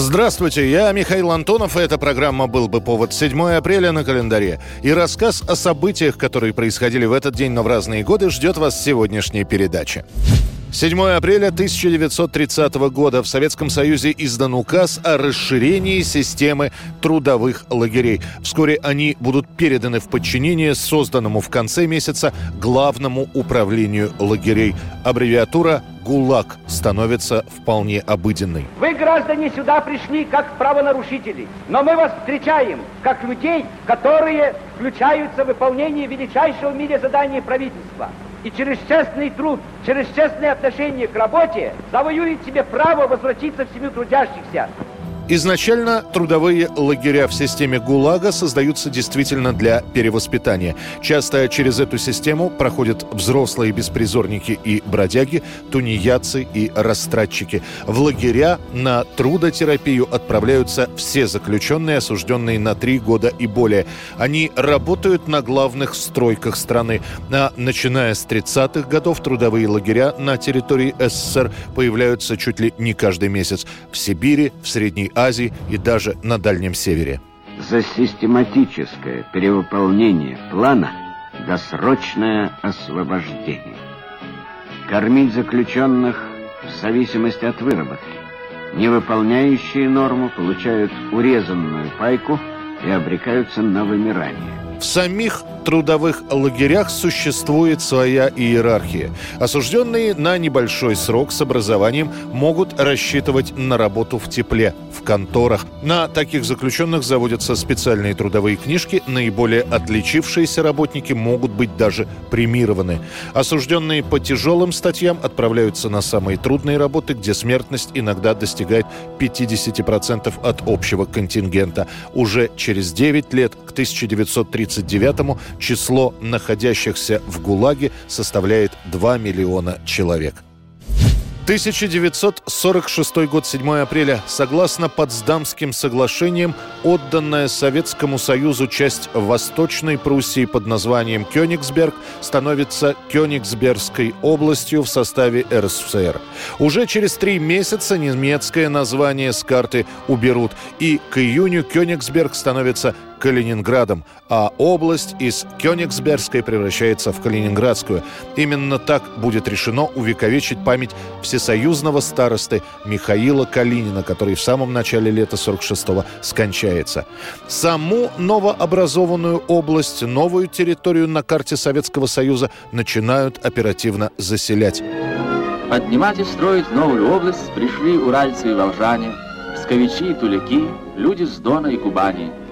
Здравствуйте, я Михаил Антонов, и эта программа «Был бы повод» 7 апреля на календаре. И рассказ о событиях, которые происходили в этот день, но в разные годы, ждет вас сегодняшней передаче. 7 апреля 1930 года в Советском Союзе издан указ о расширении системы трудовых лагерей. Вскоре они будут переданы в подчинение созданному в конце месяца Главному управлению лагерей. Аббревиатура ГУЛАГ становится вполне обыденной. Вы, граждане, сюда пришли как правонарушители, но мы вас встречаем как людей, которые включаются в выполнение величайшего в мире задания правительства. И через честный труд, через честное отношение к работе завоюет себе право возвратиться в семью трудящихся. Изначально трудовые лагеря в системе ГУЛАГа создаются действительно для перевоспитания. Часто через эту систему проходят взрослые беспризорники и бродяги, тунеядцы и растратчики. В лагеря на трудотерапию отправляются все заключенные, осужденные на три года и более. Они работают на главных стройках страны. А начиная с 30-х годов трудовые лагеря на территории СССР появляются чуть ли не каждый месяц. В Сибири, в Средней Азии и даже на Дальнем Севере. За систематическое перевыполнение плана досрочное освобождение. Кормить заключенных в зависимости от выработки. Невыполняющие норму получают урезанную пайку и обрекаются на вымирание. В самих трудовых лагерях существует своя иерархия. Осужденные на небольшой срок с образованием могут рассчитывать на работу в тепле, в конторах. На таких заключенных заводятся специальные трудовые книжки. Наиболее отличившиеся работники могут быть даже премированы. Осужденные по тяжелым статьям отправляются на самые трудные работы, где смертность иногда достигает 50% от общего контингента. Уже через 9 лет, к 1939 число находящихся в ГУЛАГе составляет 2 миллиона человек. 1946 год, 7 апреля. Согласно Потсдамским соглашениям, отданная Советскому Союзу часть Восточной Пруссии под названием Кёнигсберг становится Кёнигсбергской областью в составе РСФСР. Уже через три месяца немецкое название с карты уберут, и к июню Кёнигсберг становится Калининградом, а область из Кёнигсбергской превращается в Калининградскую. Именно так будет решено увековечить память всесоюзного старосты Михаила Калинина, который в самом начале лета 46-го скончается. Саму новообразованную область, новую территорию на карте Советского Союза начинают оперативно заселять. Поднимать и строить новую область пришли уральцы и волжане, псковичи и туляки, люди с Дона и Кубани –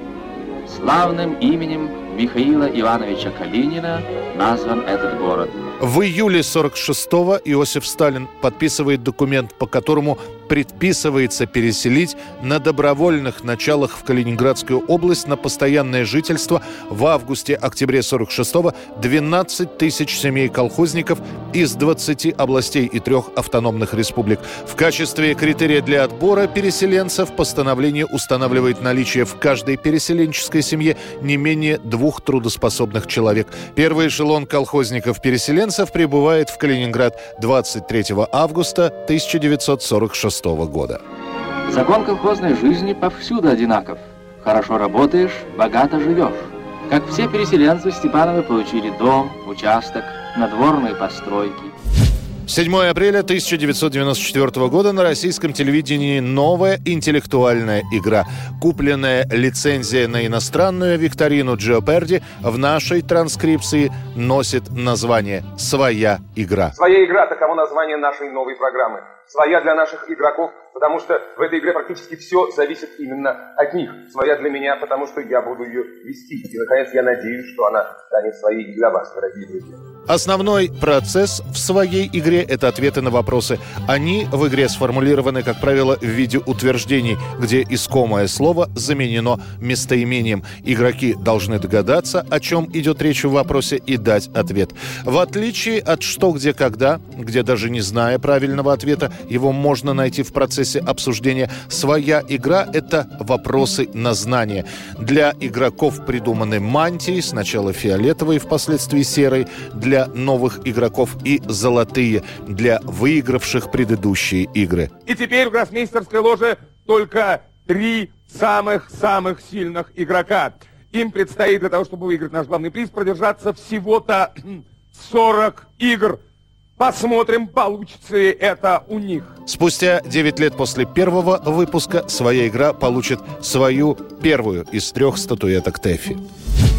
Славным именем Михаила Ивановича Калинина назван этот город. В июле 46-го Иосиф Сталин подписывает документ, по которому предписывается переселить на добровольных началах в Калининградскую область на постоянное жительство в августе-октябре 46-го 12 тысяч семей колхозников из 20 областей и трех автономных республик. В качестве критерия для отбора переселенцев постановление устанавливает наличие в каждой переселенческой семье не менее двух трудоспособных человек. Первый эшелон колхозников-переселенцев прибывает в Калининград 23 августа 1946 года. Закон колхозной жизни повсюду одинаков. Хорошо работаешь, богато живешь. Как все переселенцы, Степановы получили дом, участок, надворные постройки. 7 апреля 1994 года на российском телевидении новая интеллектуальная игра. Купленная лицензия на иностранную викторину Джиоперди в нашей транскрипции носит название «Своя игра». Своя игра – таково название нашей новой программы. Своя для наших игроков, потому что в этой игре практически все зависит именно от них. Своя для меня, потому что я буду ее вести. И, наконец, я надеюсь, что она станет своей для вас, дорогие друзья. Основной процесс в своей игре – это ответы на вопросы. Они в игре сформулированы, как правило, в виде утверждений, где искомое слово заменено местоимением. Игроки должны догадаться, о чем идет речь в вопросе, и дать ответ. В отличие от «что, где, когда», где даже не зная правильного ответа, его можно найти в процессе обсуждения, своя игра – это вопросы на знание. Для игроков придуманы мантии, сначала фиолетовые, впоследствии серые, для новых игроков и золотые, для выигравших предыдущие игры. И теперь в гроссмейстерской ложе только три самых-самых сильных игрока. Им предстоит для того, чтобы выиграть наш главный приз, продержаться всего-то 40 игр. Посмотрим, получится ли это у них. Спустя 9 лет после первого выпуска своя игра получит свою первую из трех статуэток Тэффи.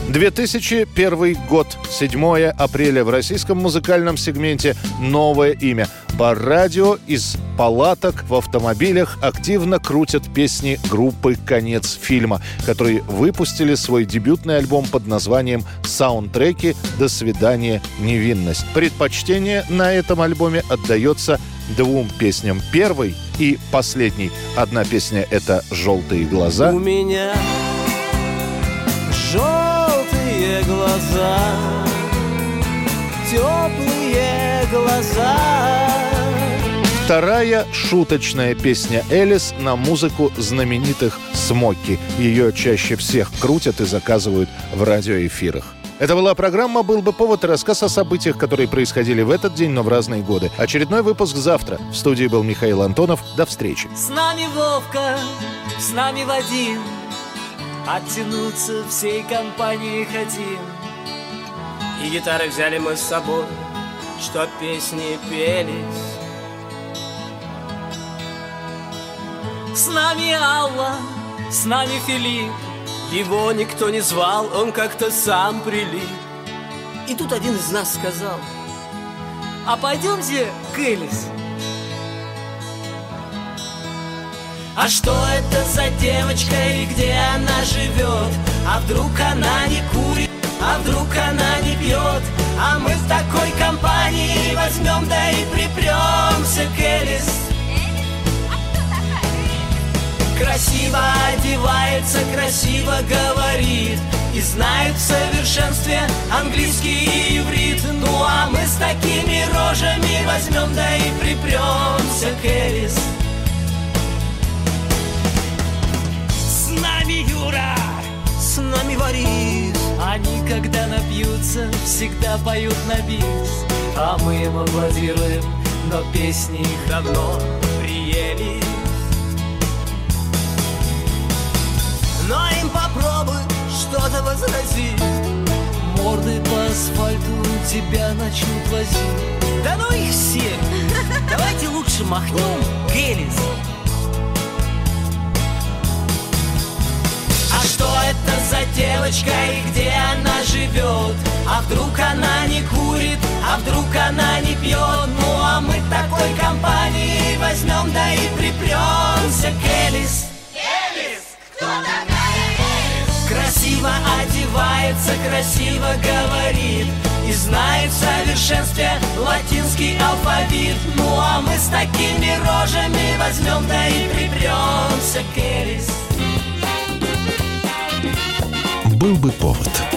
2001 год, 7 апреля. В российском музыкальном сегменте новое имя. По радио из палаток в автомобилях активно крутят песни группы «Конец фильма», которые выпустили свой дебютный альбом под названием «Саундтреки. До свидания, невинность». Предпочтение на этом альбоме отдается двум песням. Первой и последней. Одна песня — это «Желтые глаза». У меня желтые глаза, теплые глаза. Вторая шуточная песня Элис на музыку знаменитых Смоки. Ее чаще всех крутят и заказывают в радиоэфирах. Это была программа «Был бы повод» и рассказ о событиях, которые происходили в этот день, но в разные годы. Очередной выпуск завтра. В студии был Михаил Антонов. До встречи. С нами Вовка, с нами Вадим, Оттянуться всей компанией хотим. И гитары взяли мы с собой, чтоб песни пелись. С нами Алла, с нами Филипп, его никто не звал, он как-то сам прилип. И тут один из нас сказал, а пойдемте к Элис. А что это за девочка и где она живет? А вдруг она не курит, а вдруг она не пьет? А мы в такой компании возьмем, да и припремся к Элис. Красиво одевается, красиво говорит И знает в совершенстве английский и иврит Ну а мы с такими рожами возьмем, да и припремся к Элис Юра, с нами Борис Они, когда напьются, всегда поют на бис А мы им аплодируем, но песни их давно приели. Но им попробуй что-то возразить Морды по асфальту тебя начнут возить Да ну их всех! Давайте лучше махнем Гелис что это за девочка и где она живет? А вдруг она не курит, а вдруг она не пьет? Ну а мы такой компании возьмем, да и припремся к Элис Элис, кто такая? Красиво одевается, красиво говорит И знает в совершенстве латинский алфавит Ну а мы с такими рожами возьмем, да и припремся к Элис был бы повод.